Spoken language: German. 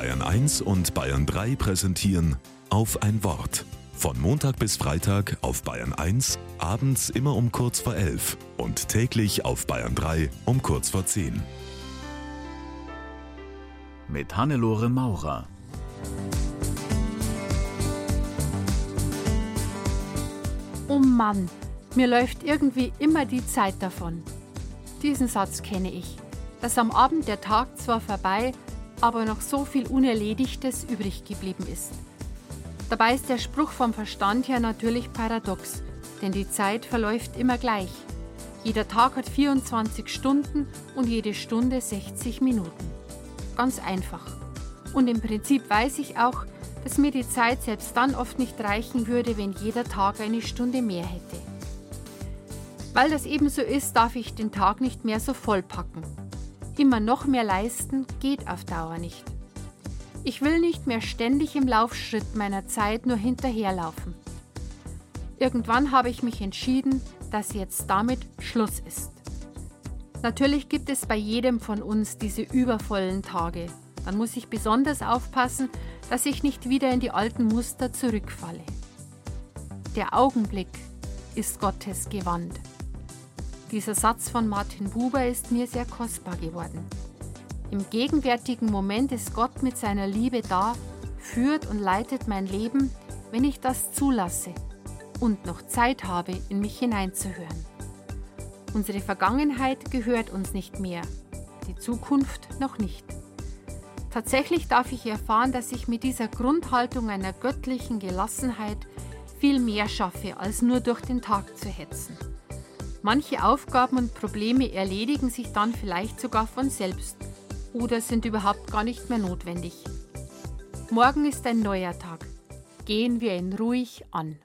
Bayern 1 und Bayern 3 präsentieren auf ein Wort. Von Montag bis Freitag auf Bayern 1, abends immer um kurz vor 11 und täglich auf Bayern 3 um kurz vor 10. Mit Hannelore Maurer. Oh Mann, mir läuft irgendwie immer die Zeit davon. Diesen Satz kenne ich, dass am Abend der Tag zwar vorbei, aber noch so viel Unerledigtes übrig geblieben ist. Dabei ist der Spruch vom Verstand her natürlich paradox, denn die Zeit verläuft immer gleich. Jeder Tag hat 24 Stunden und jede Stunde 60 Minuten. Ganz einfach. Und im Prinzip weiß ich auch, dass mir die Zeit selbst dann oft nicht reichen würde, wenn jeder Tag eine Stunde mehr hätte. Weil das eben so ist, darf ich den Tag nicht mehr so vollpacken. Immer noch mehr leisten geht auf Dauer nicht. Ich will nicht mehr ständig im Laufschritt meiner Zeit nur hinterherlaufen. Irgendwann habe ich mich entschieden, dass jetzt damit Schluss ist. Natürlich gibt es bei jedem von uns diese übervollen Tage. Dann muss ich besonders aufpassen, dass ich nicht wieder in die alten Muster zurückfalle. Der Augenblick ist Gottes Gewand. Dieser Satz von Martin Buber ist mir sehr kostbar geworden. Im gegenwärtigen Moment ist Gott mit seiner Liebe da, führt und leitet mein Leben, wenn ich das zulasse und noch Zeit habe, in mich hineinzuhören. Unsere Vergangenheit gehört uns nicht mehr, die Zukunft noch nicht. Tatsächlich darf ich erfahren, dass ich mit dieser Grundhaltung einer göttlichen Gelassenheit viel mehr schaffe, als nur durch den Tag zu hetzen. Manche Aufgaben und Probleme erledigen sich dann vielleicht sogar von selbst oder sind überhaupt gar nicht mehr notwendig. Morgen ist ein neuer Tag. Gehen wir ihn ruhig an.